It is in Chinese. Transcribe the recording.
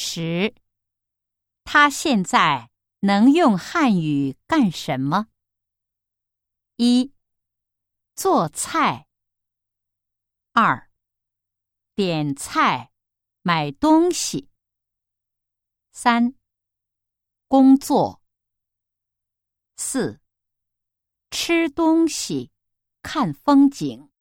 十。他现在能用汉语干什么？一。做菜。二。点菜买东西。三。工作。四。吃东西看风景。